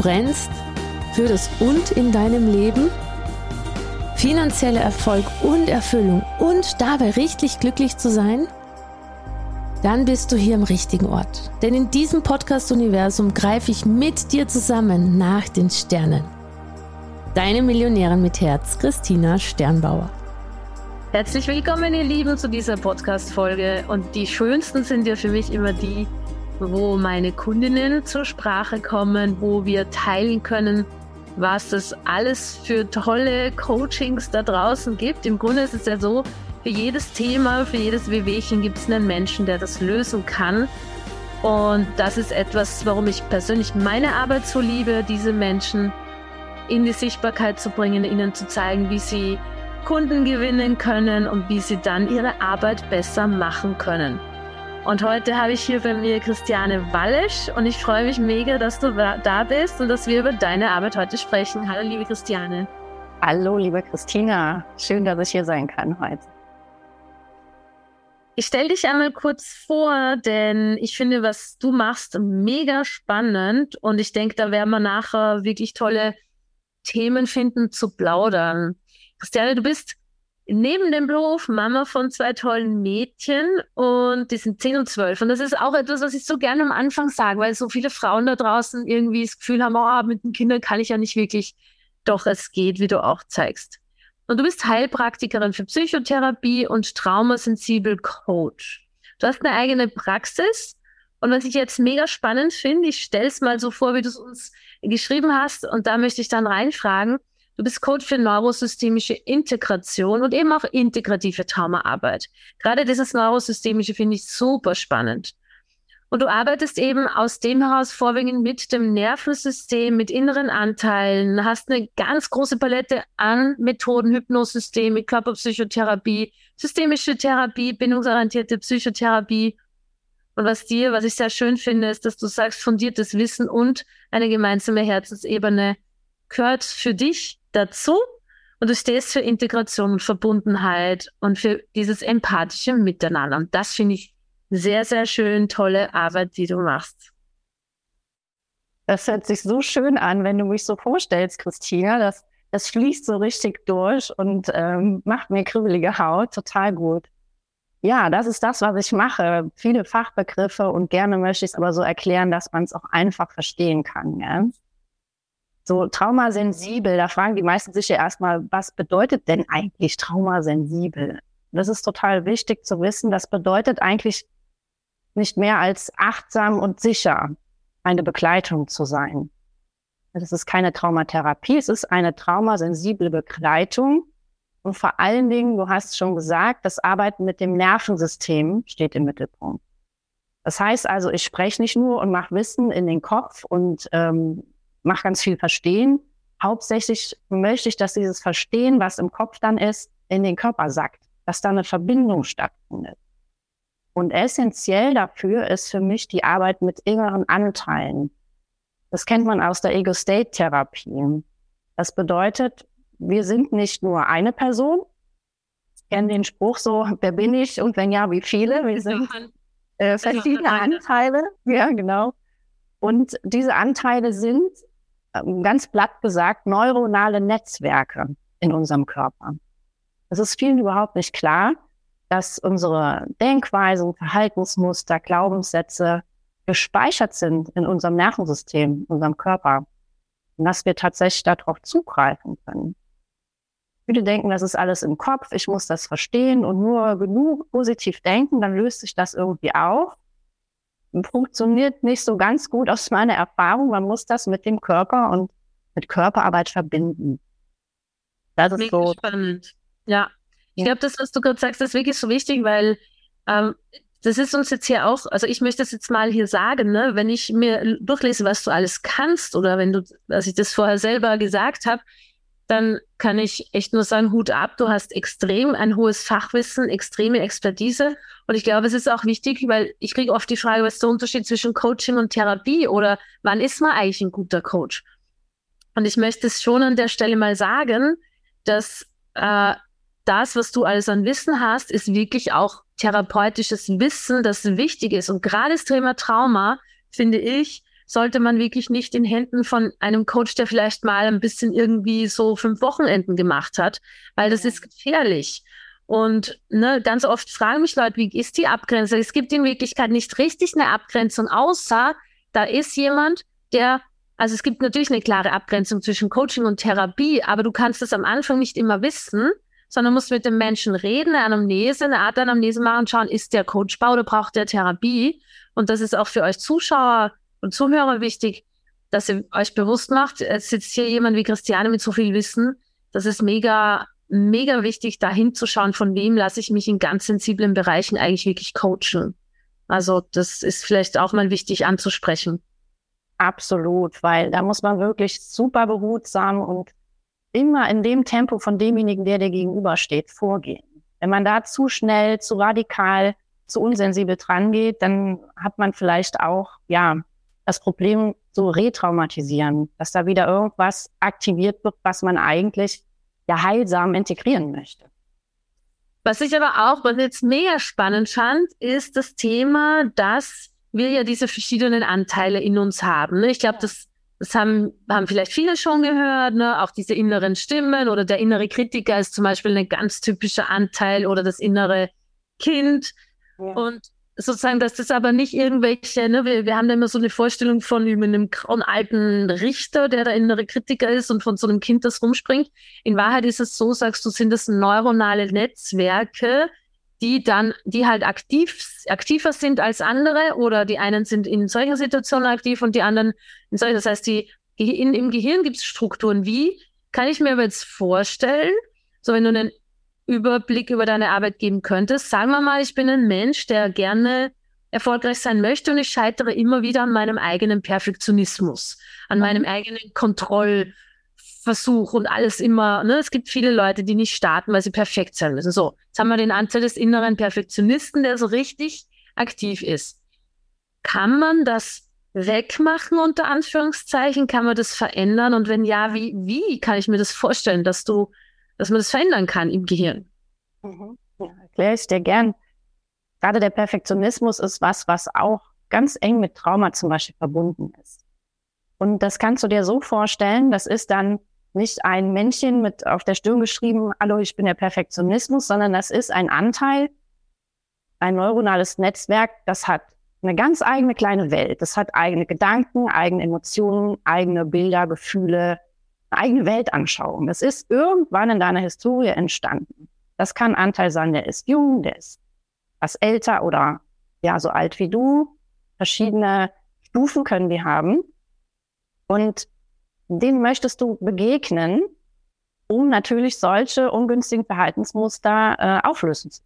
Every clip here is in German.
Brennst für das Und in deinem Leben, finanzieller Erfolg und Erfüllung und dabei richtig glücklich zu sein? Dann bist du hier im richtigen Ort. Denn in diesem Podcast-Universum greife ich mit dir zusammen nach den Sternen. Deine Millionärin mit Herz, Christina Sternbauer. Herzlich willkommen, ihr Lieben, zu dieser Podcast-Folge. Und die schönsten sind ja für mich immer die, wo meine Kundinnen zur Sprache kommen, wo wir teilen können, was es alles für tolle Coachings da draußen gibt. Im Grunde ist es ja so, für jedes Thema, für jedes Wehwehchen gibt es einen Menschen, der das lösen kann. Und das ist etwas, warum ich persönlich meine Arbeit so liebe, diese Menschen in die Sichtbarkeit zu bringen, ihnen zu zeigen, wie sie Kunden gewinnen können und wie sie dann ihre Arbeit besser machen können. Und heute habe ich hier bei mir Christiane Wallisch und ich freue mich mega, dass du da bist und dass wir über deine Arbeit heute sprechen. Hallo, liebe Christiane. Hallo, liebe Christina. Schön, dass ich hier sein kann heute. Ich stelle dich einmal kurz vor, denn ich finde, was du machst, mega spannend und ich denke, da werden wir nachher wirklich tolle Themen finden zu plaudern. Christiane, du bist neben dem Beruf Mama von zwei tollen Mädchen und die sind 10 und 12. Und das ist auch etwas, was ich so gerne am Anfang sage, weil so viele Frauen da draußen irgendwie das Gefühl haben, oh, mit den Kindern kann ich ja nicht wirklich. Doch es geht, wie du auch zeigst. Und du bist Heilpraktikerin für Psychotherapie und traumasensibel Coach. Du hast eine eigene Praxis. Und was ich jetzt mega spannend finde, ich stelle es mal so vor, wie du es uns geschrieben hast. Und da möchte ich dann reinfragen. Du bist Coach für neurosystemische Integration und eben auch integrative Traumaarbeit. Gerade dieses Neurosystemische finde ich super spannend. Und du arbeitest eben aus dem heraus vorwiegend mit dem Nervensystem, mit inneren Anteilen, hast eine ganz große Palette an Methoden, Hypnosystem, Körperpsychotherapie, systemische Therapie, bindungsorientierte Psychotherapie. Und was dir, was ich sehr schön finde, ist, dass du sagst, fundiertes Wissen und eine gemeinsame Herzensebene gehört für dich dazu und du stehst für Integration und Verbundenheit und für dieses empathische Miteinander. Und das finde ich sehr, sehr schön, tolle Arbeit, die du machst. Das hört sich so schön an, wenn du mich so vorstellst, Christina. Das, das fließt so richtig durch und ähm, macht mir kribbelige Haut. Total gut. Ja, das ist das, was ich mache. Viele Fachbegriffe und gerne möchte ich es aber so erklären, dass man es auch einfach verstehen kann. Ja? So traumasensibel, da fragen die meisten sich ja erstmal, was bedeutet denn eigentlich traumasensibel? Das ist total wichtig zu wissen. Das bedeutet eigentlich nicht mehr als achtsam und sicher eine Begleitung zu sein. Das ist keine Traumatherapie, es ist eine traumasensible Begleitung. Und vor allen Dingen, du hast schon gesagt, das Arbeiten mit dem Nervensystem steht im Mittelpunkt. Das heißt also, ich spreche nicht nur und mache Wissen in den Kopf und ähm, mache ganz viel Verstehen. Hauptsächlich möchte ich, dass dieses Verstehen, was im Kopf dann ist, in den Körper sackt, dass da eine Verbindung stattfindet. Und essentiell dafür ist für mich die Arbeit mit inneren Anteilen. Das kennt man aus der Ego-State-Therapie. Das bedeutet, wir sind nicht nur eine Person. Ich kenne den Spruch so, wer bin ich und wenn ja, wie viele? Wir sind äh, verschiedene Anteile. Ja, genau. Und diese Anteile sind ganz platt gesagt, neuronale Netzwerke in unserem Körper. Es ist vielen überhaupt nicht klar, dass unsere Denkweisen, Verhaltensmuster, Glaubenssätze gespeichert sind in unserem Nervensystem, unserem Körper. und dass wir tatsächlich darauf zugreifen können. Viele denken, das ist alles im Kopf, ich muss das verstehen und nur genug positiv denken, dann löst sich das irgendwie auf. Funktioniert nicht so ganz gut aus meiner Erfahrung. Man muss das mit dem Körper und mit Körperarbeit verbinden. Das ist Mega so. spannend. Ja. Ich glaube, das, was du gerade sagst, ist wirklich so wichtig, weil ähm, das ist uns jetzt hier auch, also ich möchte das jetzt mal hier sagen, ne, wenn ich mir durchlese, was du alles kannst oder wenn du, als ich das vorher selber gesagt habe, dann kann ich echt nur sagen, Hut ab, du hast extrem ein hohes Fachwissen, extreme Expertise. Und ich glaube, es ist auch wichtig, weil ich kriege oft die Frage, was ist der Unterschied zwischen Coaching und Therapie oder wann ist man eigentlich ein guter Coach? Und ich möchte es schon an der Stelle mal sagen, dass äh, das, was du alles an Wissen hast, ist wirklich auch therapeutisches Wissen, das wichtig ist. Und gerade das Thema Trauma, finde ich, sollte man wirklich nicht in Händen von einem Coach, der vielleicht mal ein bisschen irgendwie so fünf Wochenenden gemacht hat, weil das ist gefährlich. Und ne, ganz oft fragen mich Leute, wie ist die Abgrenzung? Es gibt in Wirklichkeit nicht richtig eine Abgrenzung, außer da ist jemand, der, also es gibt natürlich eine klare Abgrenzung zwischen Coaching und Therapie, aber du kannst es am Anfang nicht immer wissen, sondern musst mit dem Menschen reden, eine Anamnese, eine Art Anamnese machen, schauen, ist der coachbar oder braucht der Therapie? Und das ist auch für euch Zuschauer und Zuhörer wichtig, dass ihr euch bewusst macht, es sitzt hier jemand wie Christiane mit so viel Wissen. Das ist mega, mega wichtig, da hinzuschauen, von wem lasse ich mich in ganz sensiblen Bereichen eigentlich wirklich coachen. Also das ist vielleicht auch mal wichtig anzusprechen. Absolut, weil da muss man wirklich super behutsam und immer in dem Tempo von demjenigen, der dir gegenübersteht, vorgehen. Wenn man da zu schnell, zu radikal, zu unsensibel dran geht, dann hat man vielleicht auch, ja, das Problem so retraumatisieren, dass da wieder irgendwas aktiviert wird, was man eigentlich ja heilsam integrieren möchte. Was ich aber auch, was ich jetzt mega spannend fand, ist das Thema, dass wir ja diese verschiedenen Anteile in uns haben. Ne? Ich glaube, das, das haben, haben vielleicht viele schon gehört, ne? auch diese inneren Stimmen oder der innere Kritiker ist zum Beispiel ein ganz typischer Anteil oder das innere Kind. Ja. Und sozusagen, dass das aber nicht irgendwelche, ne, wir, wir haben da immer so eine Vorstellung von einem grauen alten Richter, der der innere Kritiker ist und von so einem Kind, das rumspringt. In Wahrheit ist es so, sagst du, sind das neuronale Netzwerke, die dann, die halt aktiv, aktiver sind als andere oder die einen sind in solcher Situation aktiv und die anderen in solcher. Das heißt, die, in, im Gehirn gibt es Strukturen. Wie kann ich mir aber jetzt vorstellen, so wenn du einen Überblick über deine Arbeit geben könntest. Sagen wir mal, ich bin ein Mensch, der gerne erfolgreich sein möchte und ich scheitere immer wieder an meinem eigenen Perfektionismus, an mhm. meinem eigenen Kontrollversuch und alles immer. Ne? Es gibt viele Leute, die nicht starten, weil sie perfekt sein müssen. So, jetzt haben wir den Anteil des inneren Perfektionisten, der so richtig aktiv ist. Kann man das wegmachen unter Anführungszeichen? Kann man das verändern? Und wenn ja, wie, wie kann ich mir das vorstellen, dass du dass man das verändern kann im Gehirn. Mhm. Ja, erkläre ich dir gern. Gerade der Perfektionismus ist was, was auch ganz eng mit Trauma zum Beispiel verbunden ist. Und das kannst du dir so vorstellen, das ist dann nicht ein Männchen mit auf der Stirn geschrieben, hallo, ich bin der Perfektionismus, sondern das ist ein Anteil, ein neuronales Netzwerk, das hat eine ganz eigene kleine Welt. Das hat eigene Gedanken, eigene Emotionen, eigene Bilder, Gefühle, eigene Weltanschauung. Das ist irgendwann in deiner Historie entstanden. Das kann Anteil sein, der ist jung, der ist was älter oder ja, so alt wie du. Verschiedene Stufen können die haben. Und denen möchtest du begegnen, um natürlich solche ungünstigen Verhaltensmuster äh, auflösen zu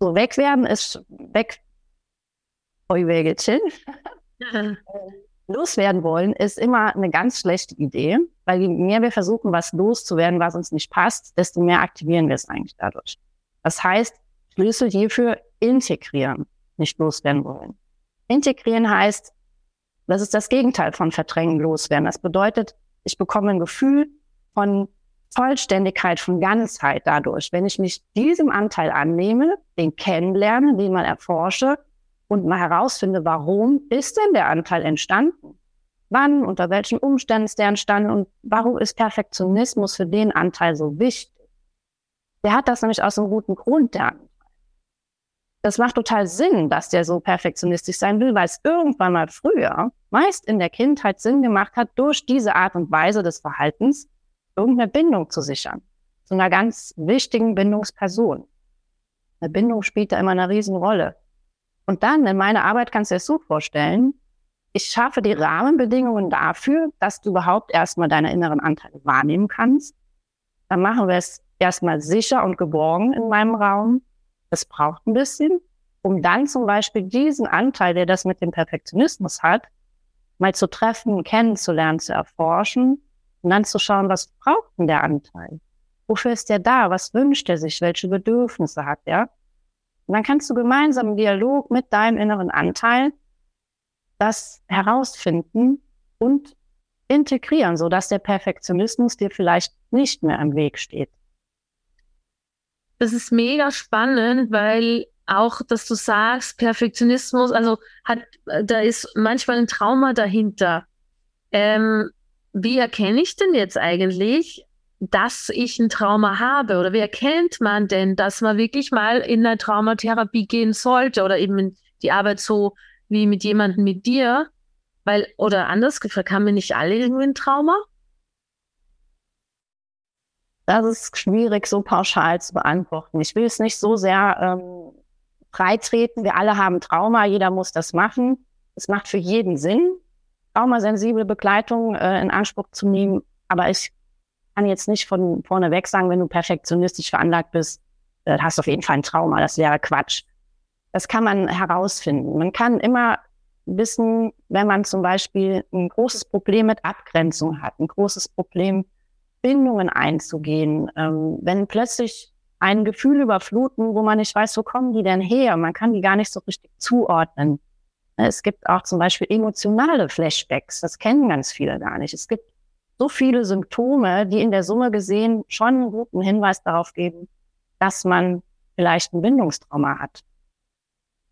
So wegwerden ist weg. Heuwägelchen. loswerden wollen, ist immer eine ganz schlechte Idee, weil je mehr wir versuchen, was loszuwerden, was uns nicht passt, desto mehr aktivieren wir es eigentlich dadurch. Das heißt, Schlüssel hierfür integrieren, nicht loswerden wollen. Integrieren heißt, das ist das Gegenteil von verdrängen, loswerden. Das bedeutet, ich bekomme ein Gefühl von Vollständigkeit, von Ganzheit dadurch. Wenn ich mich diesem Anteil annehme, den kennenlerne, den mal erforsche und mal herausfinde, warum ist denn der Anteil entstanden? Wann, unter welchen Umständen ist der entstanden und warum ist Perfektionismus für den Anteil so wichtig? Der hat das nämlich aus einem guten Grund, der Anteil. das macht total Sinn, dass der so perfektionistisch sein will, weil es irgendwann mal früher, meist in der Kindheit Sinn gemacht hat, durch diese Art und Weise des Verhaltens irgendeine Bindung zu sichern. Zu einer ganz wichtigen Bindungsperson. Eine Bindung spielt da immer eine Riesenrolle. Und dann in meiner Arbeit kannst du dir das so vorstellen, ich schaffe die Rahmenbedingungen dafür, dass du überhaupt erstmal deine inneren Anteile wahrnehmen kannst. Dann machen wir es erstmal sicher und geborgen in meinem Raum. Es braucht ein bisschen, um dann zum Beispiel diesen Anteil, der das mit dem Perfektionismus hat, mal zu treffen, kennenzulernen, zu erforschen und dann zu schauen, was braucht denn der Anteil? Wofür ist der da? Was wünscht er sich? Welche Bedürfnisse hat er? Und dann kannst du gemeinsam im Dialog mit deinem inneren Anteil das herausfinden und integrieren, sodass der Perfektionismus dir vielleicht nicht mehr im Weg steht. Das ist mega spannend, weil auch, dass du sagst, Perfektionismus, also hat, da ist manchmal ein Trauma dahinter. Ähm, wie erkenne ich denn jetzt eigentlich, dass ich ein Trauma habe? Oder wie erkennt man denn, dass man wirklich mal in eine Traumatherapie gehen sollte oder eben die Arbeit so wie mit jemandem mit dir? Weil, oder anders gefragt, haben wir nicht alle irgendwie ein Trauma? Das ist schwierig, so pauschal zu beantworten. Ich will es nicht so sehr ähm, freitreten. Wir alle haben Trauma, jeder muss das machen. Es macht für jeden Sinn, traumasensible Begleitung äh, in Anspruch zu nehmen. Aber ich kann jetzt nicht von vorneweg sagen, wenn du perfektionistisch veranlagt bist, äh, hast du auf jeden Fall ein Trauma. Das wäre Quatsch. Das kann man herausfinden. Man kann immer wissen, wenn man zum Beispiel ein großes Problem mit Abgrenzung hat, ein großes Problem Bindungen einzugehen. Ähm, wenn plötzlich ein Gefühl überfluten, wo man nicht weiß, wo kommen die denn her? Man kann die gar nicht so richtig zuordnen. Es gibt auch zum Beispiel emotionale Flashbacks. Das kennen ganz viele gar nicht. Es gibt so viele Symptome, die in der Summe gesehen schon einen guten Hinweis darauf geben, dass man vielleicht ein Bindungstrauma hat.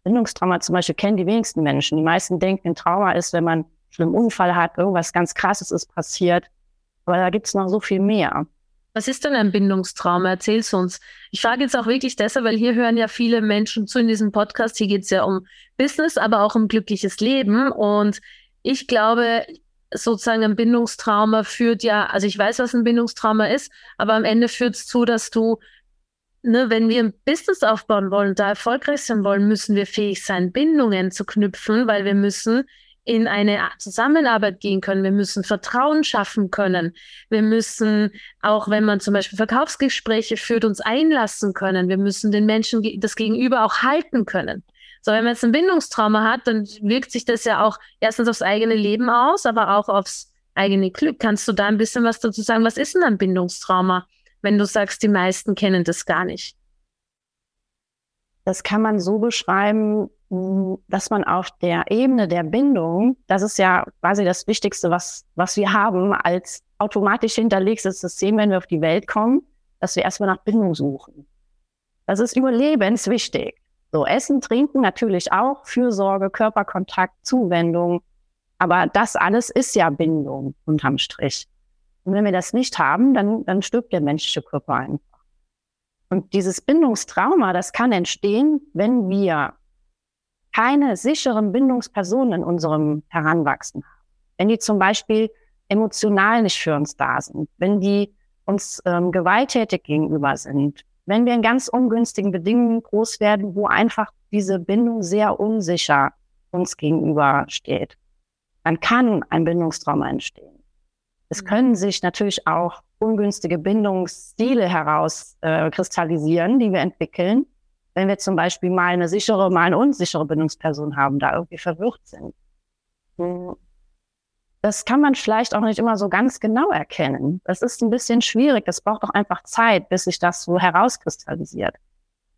Bindungstrauma zum Beispiel kennen die wenigsten Menschen. Die meisten denken, ein Trauma ist, wenn man einen schlimmen Unfall hat, irgendwas ganz Krasses ist passiert. Aber da gibt es noch so viel mehr. Was ist denn ein Bindungstrauma? Erzähl's uns. Ich frage jetzt auch wirklich deshalb, weil hier hören ja viele Menschen zu in diesem Podcast. Hier geht's ja um Business, aber auch um glückliches Leben. Und ich glaube, sozusagen ein Bindungstrauma führt ja, also ich weiß, was ein Bindungstrauma ist, aber am Ende führt es zu, dass du, ne, wenn wir ein Business aufbauen wollen, da erfolgreich sein wollen, müssen wir fähig sein, Bindungen zu knüpfen, weil wir müssen in eine Zusammenarbeit gehen können. Wir müssen Vertrauen schaffen können. Wir müssen, auch wenn man zum Beispiel Verkaufsgespräche führt, uns einlassen können. Wir müssen den Menschen das Gegenüber auch halten können. So, wenn man jetzt ein Bindungstrauma hat, dann wirkt sich das ja auch erstens aufs eigene Leben aus, aber auch aufs eigene Glück. Kannst du da ein bisschen was dazu sagen? Was ist denn ein Bindungstrauma, wenn du sagst, die meisten kennen das gar nicht? Das kann man so beschreiben, dass man auf der Ebene der Bindung, das ist ja quasi das Wichtigste, was, was wir haben als automatisch hinterlegtes System, wenn wir auf die Welt kommen, dass wir erstmal nach Bindung suchen. Das ist überlebenswichtig. So, Essen, Trinken natürlich auch, Fürsorge, Körperkontakt, Zuwendung. Aber das alles ist ja Bindung unterm Strich. Und wenn wir das nicht haben, dann, dann stirbt der menschliche Körper einfach. Und dieses Bindungstrauma, das kann entstehen, wenn wir keine sicheren Bindungspersonen in unserem Heranwachsen haben. Wenn die zum Beispiel emotional nicht für uns da sind, wenn die uns ähm, gewalttätig gegenüber sind, wenn wir in ganz ungünstigen Bedingungen groß werden, wo einfach diese Bindung sehr unsicher uns gegenüber steht, dann kann ein Bindungstrauma entstehen. Es mhm. können sich natürlich auch ungünstige Bindungsstile herauskristallisieren, äh, die wir entwickeln, wenn wir zum Beispiel mal eine sichere, mal eine unsichere Bindungsperson haben, da irgendwie verwirrt sind. Das kann man vielleicht auch nicht immer so ganz genau erkennen. Das ist ein bisschen schwierig. Das braucht auch einfach Zeit, bis sich das so herauskristallisiert.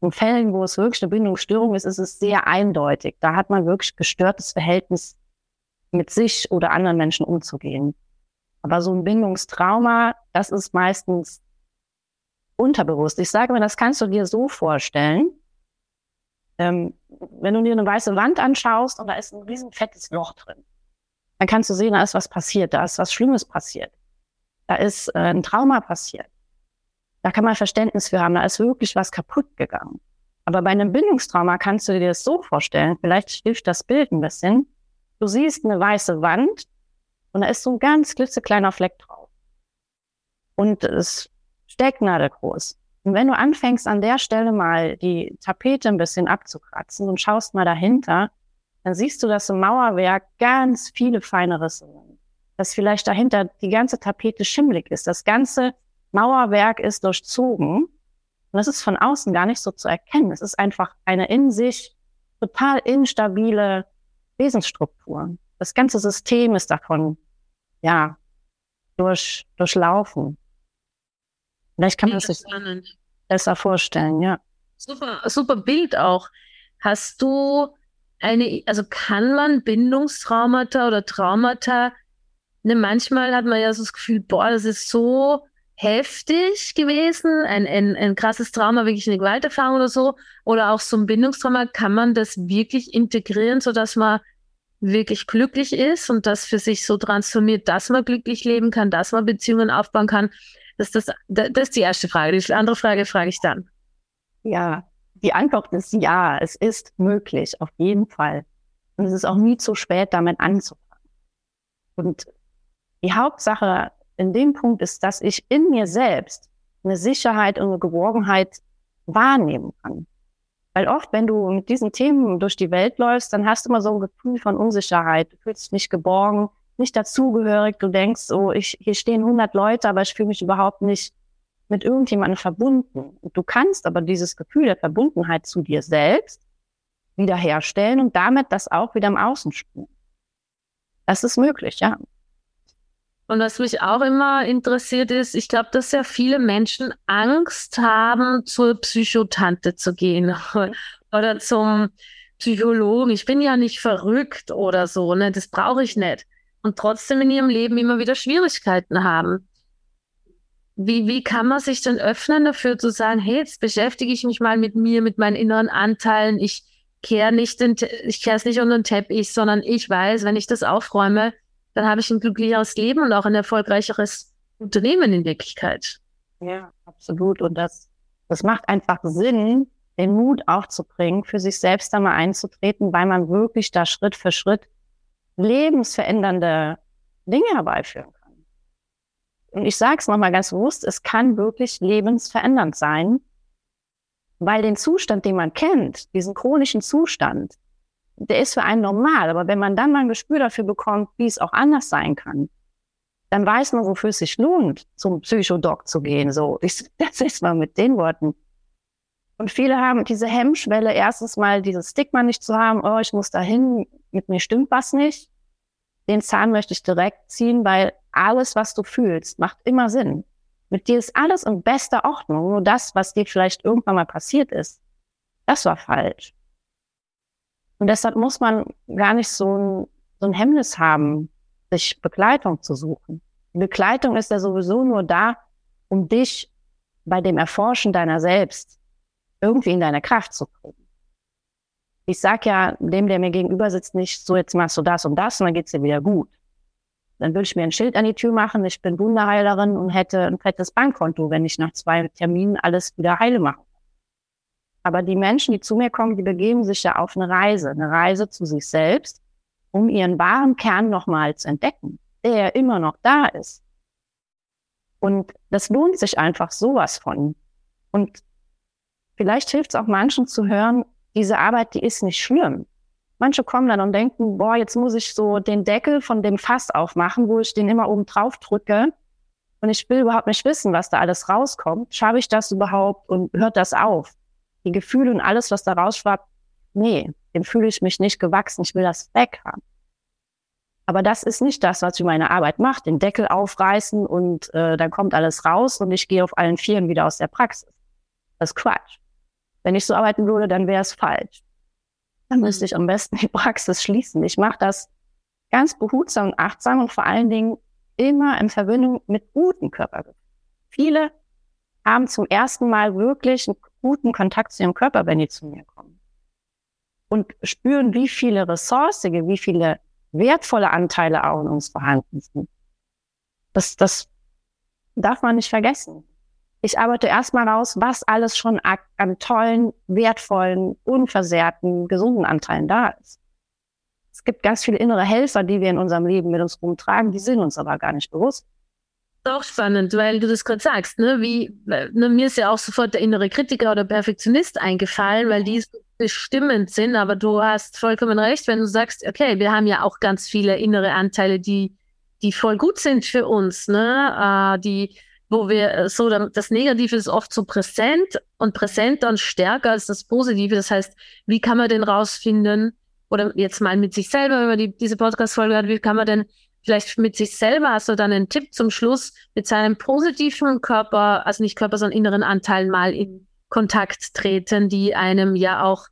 In Fällen, wo es wirklich eine Bindungsstörung ist, ist es sehr eindeutig. Da hat man wirklich gestörtes Verhältnis mit sich oder anderen Menschen umzugehen. Aber so ein Bindungstrauma, das ist meistens unterbewusst. Ich sage mir, das kannst du dir so vorstellen, ähm, wenn du dir eine weiße Wand anschaust und da ist ein riesen fettes Loch drin, dann kannst du sehen, da ist was passiert, da ist was Schlimmes passiert. Da ist äh, ein Trauma passiert. Da kann man Verständnis für haben, da ist wirklich was kaputt gegangen. Aber bei einem Bindungstrauma kannst du dir das so vorstellen, vielleicht hilft das Bild ein bisschen. Du siehst eine weiße Wand und da ist so ein ganz klitzekleiner Fleck drauf. Und es stecknadelgroß. Und wenn du anfängst, an der Stelle mal die Tapete ein bisschen abzukratzen und schaust mal dahinter, dann siehst du, dass im Mauerwerk ganz viele feine Risse sind. Dass vielleicht dahinter die ganze Tapete schimmelig ist. Das ganze Mauerwerk ist durchzogen. Und das ist von außen gar nicht so zu erkennen. Es ist einfach eine in sich total instabile Wesensstruktur. Das ganze System ist davon, ja, durch, durchlaufen. Vielleicht kann man sich besser vorstellen, ja. Super, super Bild auch. Hast du eine, also kann man Bindungstraumata oder Traumata, ne, manchmal hat man ja so das Gefühl, boah, das ist so heftig gewesen, ein, ein, ein krasses Trauma, wirklich eine Gewalterfahrung oder so, oder auch so ein Bindungstrauma, kann man das wirklich integrieren, sodass man wirklich glücklich ist und das für sich so transformiert, dass man glücklich leben kann, dass man Beziehungen aufbauen kann. Das, das, das ist die erste Frage. Die andere Frage frage ich dann. Ja, die Antwort ist ja, es ist möglich, auf jeden Fall. Und es ist auch nie zu spät, damit anzufangen. Und die Hauptsache in dem Punkt ist, dass ich in mir selbst eine Sicherheit und eine Geborgenheit wahrnehmen kann. Weil oft, wenn du mit diesen Themen durch die Welt läufst, dann hast du immer so ein Gefühl von Unsicherheit. Du fühlst dich nicht geborgen, nicht dazugehörig. Du denkst, so, ich, hier stehen 100 Leute, aber ich fühle mich überhaupt nicht mit irgendjemandem verbunden. Und du kannst aber dieses Gefühl der Verbundenheit zu dir selbst wiederherstellen und damit das auch wieder im Außen spüren. Das ist möglich, ja. Und was mich auch immer interessiert ist, ich glaube, dass sehr viele Menschen Angst haben, zur Psychotante zu gehen oder zum Psychologen. Ich bin ja nicht verrückt oder so, ne? Das brauche ich nicht und trotzdem in ihrem Leben immer wieder Schwierigkeiten haben. Wie, wie kann man sich denn öffnen dafür zu sagen, hey, jetzt beschäftige ich mich mal mit mir, mit meinen inneren Anteilen. Ich kehre nicht den, ich kehre es nicht unter den Teppich, sondern ich weiß, wenn ich das aufräume, dann habe ich ein glücklicheres Leben und auch ein erfolgreicheres Unternehmen in Wirklichkeit. Ja, absolut. Und das, das macht einfach Sinn, den Mut aufzubringen, für sich selbst da mal einzutreten, weil man wirklich da Schritt für Schritt lebensverändernde Dinge herbeiführen. Und ich sage es nochmal ganz bewusst, es kann wirklich lebensverändernd sein, weil den Zustand, den man kennt, diesen chronischen Zustand, der ist für einen normal. Aber wenn man dann mal ein Gespür dafür bekommt, wie es auch anders sein kann, dann weiß man, wofür es sich lohnt, zum Psychodoc zu gehen. So, ich das ist mal mit den Worten. Und viele haben diese Hemmschwelle, erstens mal dieses Stigma nicht zu haben, oh, ich muss dahin, mit mir stimmt was nicht. Den Zahn möchte ich direkt ziehen, weil alles, was du fühlst, macht immer Sinn. Mit dir ist alles in bester Ordnung. Nur das, was dir vielleicht irgendwann mal passiert ist, das war falsch. Und deshalb muss man gar nicht so ein, so ein Hemmnis haben, sich Begleitung zu suchen. Begleitung ist ja sowieso nur da, um dich bei dem Erforschen deiner selbst irgendwie in deine Kraft zu kriegen. Ich sag ja dem, der mir gegenüber sitzt, nicht so, jetzt machst du das und das und dann geht's dir wieder gut. Dann würde ich mir ein Schild an die Tür machen, ich bin Wunderheilerin und hätte ein fettes Bankkonto, wenn ich nach zwei Terminen alles wieder heile mache. Aber die Menschen, die zu mir kommen, die begeben sich ja auf eine Reise, eine Reise zu sich selbst, um ihren wahren Kern nochmal zu entdecken, der immer noch da ist. Und das lohnt sich einfach sowas von. Und vielleicht hilft es auch manchen zu hören, diese Arbeit, die ist nicht schlimm. Manche kommen dann und denken, boah, jetzt muss ich so den Deckel von dem Fass aufmachen, wo ich den immer oben drauf drücke. Und ich will überhaupt nicht wissen, was da alles rauskommt. Schaffe ich das überhaupt und hört das auf? Die Gefühle und alles, was da rausschwappt, nee, dem fühle ich mich nicht gewachsen. Ich will das weg haben. Aber das ist nicht das, was ich meine Arbeit macht. Den Deckel aufreißen und äh, dann kommt alles raus und ich gehe auf allen Vieren wieder aus der Praxis. Das ist Quatsch. Wenn ich so arbeiten würde, dann wäre es falsch. Dann müsste ich am besten die Praxis schließen. Ich mache das ganz behutsam und achtsam und vor allen Dingen immer in Verbindung mit guten Körpergefühlen. Viele haben zum ersten Mal wirklich einen guten Kontakt zu ihrem Körper, wenn die zu mir kommen. Und spüren, wie viele ressourcige, wie viele wertvolle Anteile auch in uns vorhanden sind. Das, das darf man nicht vergessen Ich arbeite erstmal raus, was alles schon an tollen, wertvollen, unversehrten, gesunden Anteilen da ist. Es gibt ganz viele innere Helfer, die wir in unserem Leben mit uns rumtragen, die sind uns aber gar nicht bewusst. Auch spannend, weil du das gerade sagst, ne? Wie, ne, mir ist ja auch sofort der innere Kritiker oder Perfektionist eingefallen, weil die bestimmend sind, aber du hast vollkommen recht, wenn du sagst, okay, wir haben ja auch ganz viele innere Anteile, die, die voll gut sind für uns, ne? Äh, die, wo wir äh, so, das Negative ist oft so präsent und präsenter und stärker als das Positive. Das heißt, wie kann man denn rausfinden, oder jetzt mal mit sich selber, wenn man die, diese Podcast-Folge hat, wie kann man denn vielleicht mit sich selber, hast du dann einen Tipp zum Schluss, mit seinem positiven Körper, also nicht Körper, sondern inneren Anteilen mal in Kontakt treten, die einem ja auch,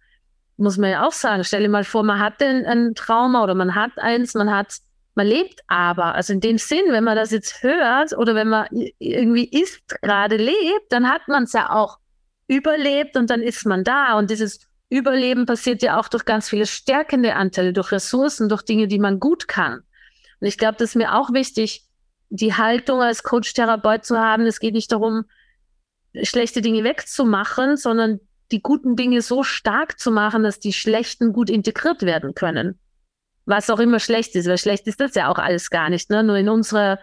muss man ja auch sagen, stell dir mal vor, man hat ein, ein Trauma oder man hat eins, man hat, man lebt aber, also in dem Sinn, wenn man das jetzt hört oder wenn man irgendwie ist, gerade lebt, dann hat man es ja auch überlebt und dann ist man da und dieses Überleben passiert ja auch durch ganz viele stärkende Anteile, durch Ressourcen, durch Dinge, die man gut kann. Und ich glaube, das ist mir auch wichtig, die Haltung als Coach-Therapeut zu haben. Es geht nicht darum, schlechte Dinge wegzumachen, sondern die guten Dinge so stark zu machen, dass die schlechten gut integriert werden können. Was auch immer schlecht ist, weil schlecht ist das ja auch alles gar nicht. Ne? Nur in unserer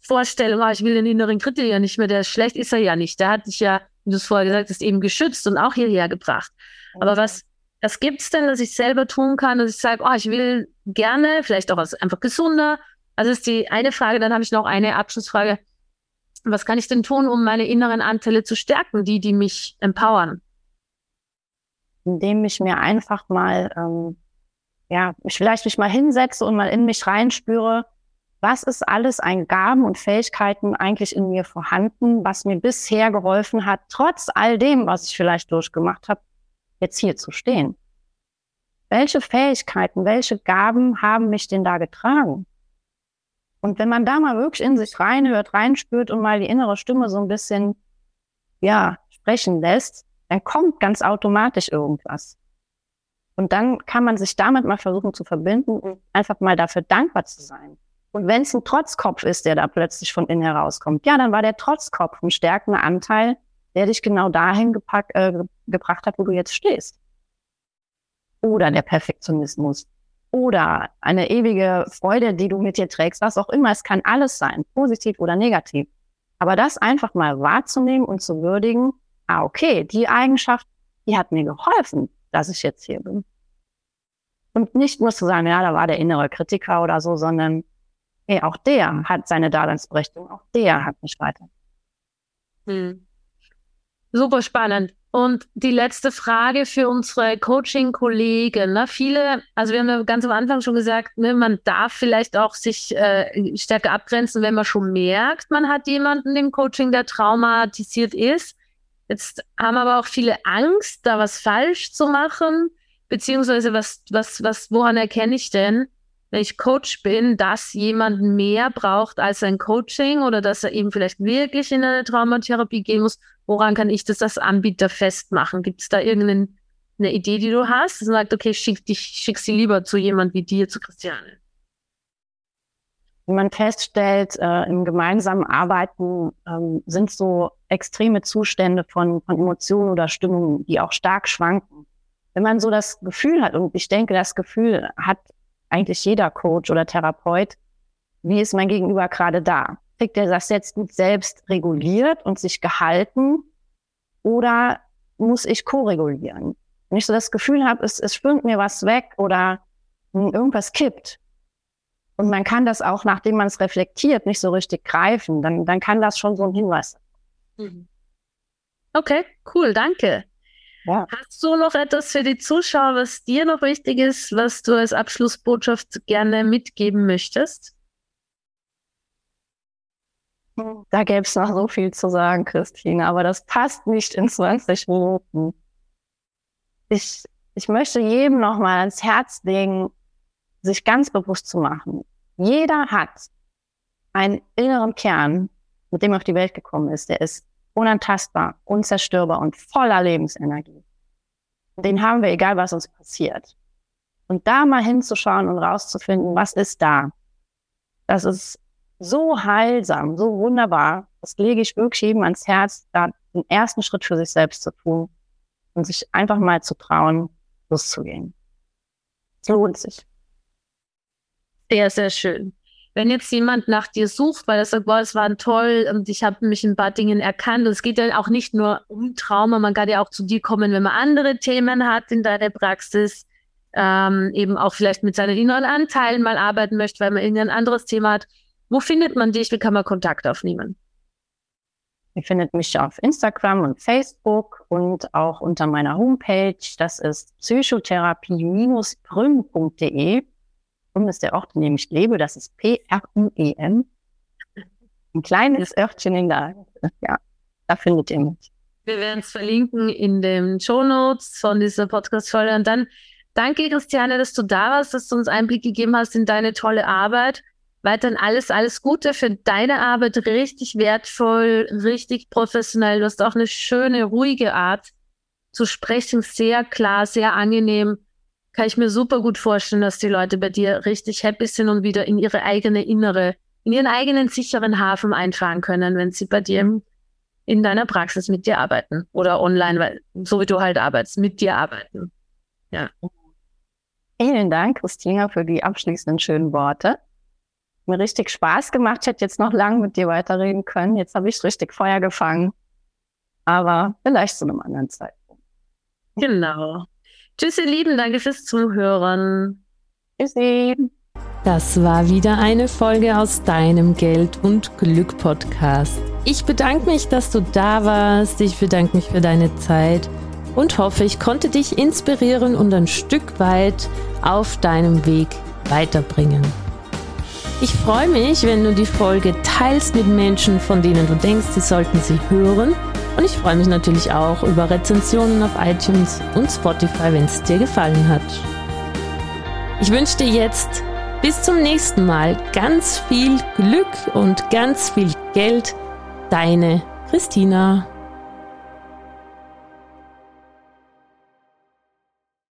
Vorstellung, oh, ich will den inneren Kritiker nicht mehr, der schlecht ist er ja nicht. Der hat dich ja, wie du es vorher gesagt hast, eben geschützt und auch hierher gebracht. Aber was, was gibt es denn, dass ich selber tun kann, dass ich sage, oh, ich will gerne, vielleicht auch was einfach gesunder. Also ist die eine Frage, dann habe ich noch eine Abschlussfrage. Was kann ich denn tun, um meine inneren Anteile zu stärken, die, die mich empowern? Indem ich mir einfach mal, ähm, ja, ich vielleicht mich mal hinsetze und mal in mich reinspüre, was ist alles an Gaben und Fähigkeiten eigentlich in mir vorhanden, was mir bisher geholfen hat, trotz all dem, was ich vielleicht durchgemacht habe, jetzt hier zu stehen? Welche Fähigkeiten, welche Gaben haben mich denn da getragen? Und wenn man da mal wirklich in sich reinhört, reinspürt und mal die innere Stimme so ein bisschen, ja, sprechen lässt, dann kommt ganz automatisch irgendwas. Und dann kann man sich damit mal versuchen zu verbinden und einfach mal dafür dankbar zu sein. Und wenn es ein Trotzkopf ist, der da plötzlich von innen herauskommt, ja, dann war der Trotzkopf ein stärkender Anteil, der dich genau dahin gepackt, äh, gebracht hat, wo du jetzt stehst. Oder der Perfektionismus. Oder eine ewige Freude, die du mit dir trägst, was auch immer. Es kann alles sein, positiv oder negativ. Aber das einfach mal wahrzunehmen und zu würdigen, ah, okay, die Eigenschaft, die hat mir geholfen, dass ich jetzt hier bin. Und nicht nur zu sagen, ja, da war der innere Kritiker oder so, sondern hey, auch der hat seine Daseinsberechtigung, auch der hat mich weiter. Hm. Super spannend. Und die letzte Frage für unsere Coaching-Kollegen. Ne? Viele, also wir haben ja ganz am Anfang schon gesagt, ne, man darf vielleicht auch sich äh, stärker abgrenzen, wenn man schon merkt, man hat jemanden im Coaching, der traumatisiert ist. Jetzt haben aber auch viele Angst, da was falsch zu machen, beziehungsweise was, was, was, woran erkenne ich denn, wenn ich Coach bin, dass jemand mehr braucht als ein Coaching oder dass er eben vielleicht wirklich in eine Traumatherapie gehen muss Woran kann ich das als Anbieter festmachen? Gibt es da irgendeine Idee, die du hast? Und sagt, okay, schick dich, schick sie lieber zu jemand wie dir, zu Christiane. Wie man feststellt, äh, im gemeinsamen Arbeiten ähm, sind so extreme Zustände von, von Emotionen oder Stimmungen, die auch stark schwanken. Wenn man so das Gefühl hat, und ich denke, das Gefühl hat eigentlich jeder Coach oder Therapeut, wie ist mein Gegenüber gerade da? kriegt er das jetzt gut selbst reguliert und sich gehalten oder muss ich ko-regulieren? Wenn ich so das Gefühl habe, es, es schwimmt mir was weg oder irgendwas kippt und man kann das auch, nachdem man es reflektiert, nicht so richtig greifen, dann, dann kann das schon so ein Hinweis sein. Mhm. Okay, cool, danke. Ja. Hast du noch etwas für die Zuschauer, was dir noch wichtig ist, was du als Abschlussbotschaft gerne mitgeben möchtest? Da gäbe es noch so viel zu sagen, Christine, aber das passt nicht in 20 Minuten. Ich, ich möchte jedem noch mal ans Herz legen, sich ganz bewusst zu machen. Jeder hat einen inneren Kern, mit dem er auf die Welt gekommen ist. Der ist unantastbar, unzerstörbar und voller Lebensenergie. Den haben wir, egal was uns passiert. Und da mal hinzuschauen und rauszufinden, was ist da? Das ist so heilsam, so wunderbar. Das lege ich wirklich jedem ans Herz, da den ersten Schritt für sich selbst zu tun und sich einfach mal zu trauen, loszugehen. Es lohnt sich. Sehr, sehr schön. Wenn jetzt jemand nach dir sucht, weil er sagt, boah, es war toll und ich habe mich in ein paar Dingen erkannt. Und es geht ja auch nicht nur um Trauma, man kann ja auch zu dir kommen, wenn man andere Themen hat in deiner Praxis, ähm, eben auch vielleicht mit seinen inneren Anteilen mal arbeiten möchte, weil man irgendein anderes Thema hat. Wo findet man dich? Wie kann man Kontakt aufnehmen? Ihr findet mich auf Instagram und Facebook und auch unter meiner Homepage. Das ist psychotherapie-prüm.de. Prüm ist der Ort, in dem ich lebe. Das ist P-R-U-E-M. Ein kleines Örtchen in der, ja, da findet ihr mich. Wir werden es verlinken in den Show Notes von dieser Podcast-Folge. Und dann danke, Christiane, dass du da warst, dass du uns Einblick gegeben hast in deine tolle Arbeit weiterhin alles, alles Gute für deine Arbeit. Richtig wertvoll, richtig professionell. Du hast auch eine schöne, ruhige Art zu sprechen. Sehr klar, sehr angenehm. Kann ich mir super gut vorstellen, dass die Leute bei dir richtig happy sind und wieder in ihre eigene innere, in ihren eigenen sicheren Hafen einfahren können, wenn sie bei dir in deiner Praxis mit dir arbeiten oder online, weil so wie du halt arbeitest, mit dir arbeiten. Ja. Vielen Dank, Christina, für die abschließenden schönen Worte mir richtig Spaß gemacht. Ich hätte jetzt noch lange mit dir weiterreden können. Jetzt habe ich richtig Feuer gefangen. Aber vielleicht zu einem anderen Zeitpunkt. Genau. Tschüss, ihr Lieben. Danke fürs Zuhören. Tschüssi. Das war wieder eine Folge aus deinem Geld und Glück Podcast. Ich bedanke mich, dass du da warst. Ich bedanke mich für deine Zeit und hoffe, ich konnte dich inspirieren und ein Stück weit auf deinem Weg weiterbringen. Ich freue mich, wenn du die Folge teilst mit Menschen, von denen du denkst, sie sollten sie hören. Und ich freue mich natürlich auch über Rezensionen auf iTunes und Spotify, wenn es dir gefallen hat. Ich wünsche dir jetzt bis zum nächsten Mal ganz viel Glück und ganz viel Geld. Deine Christina.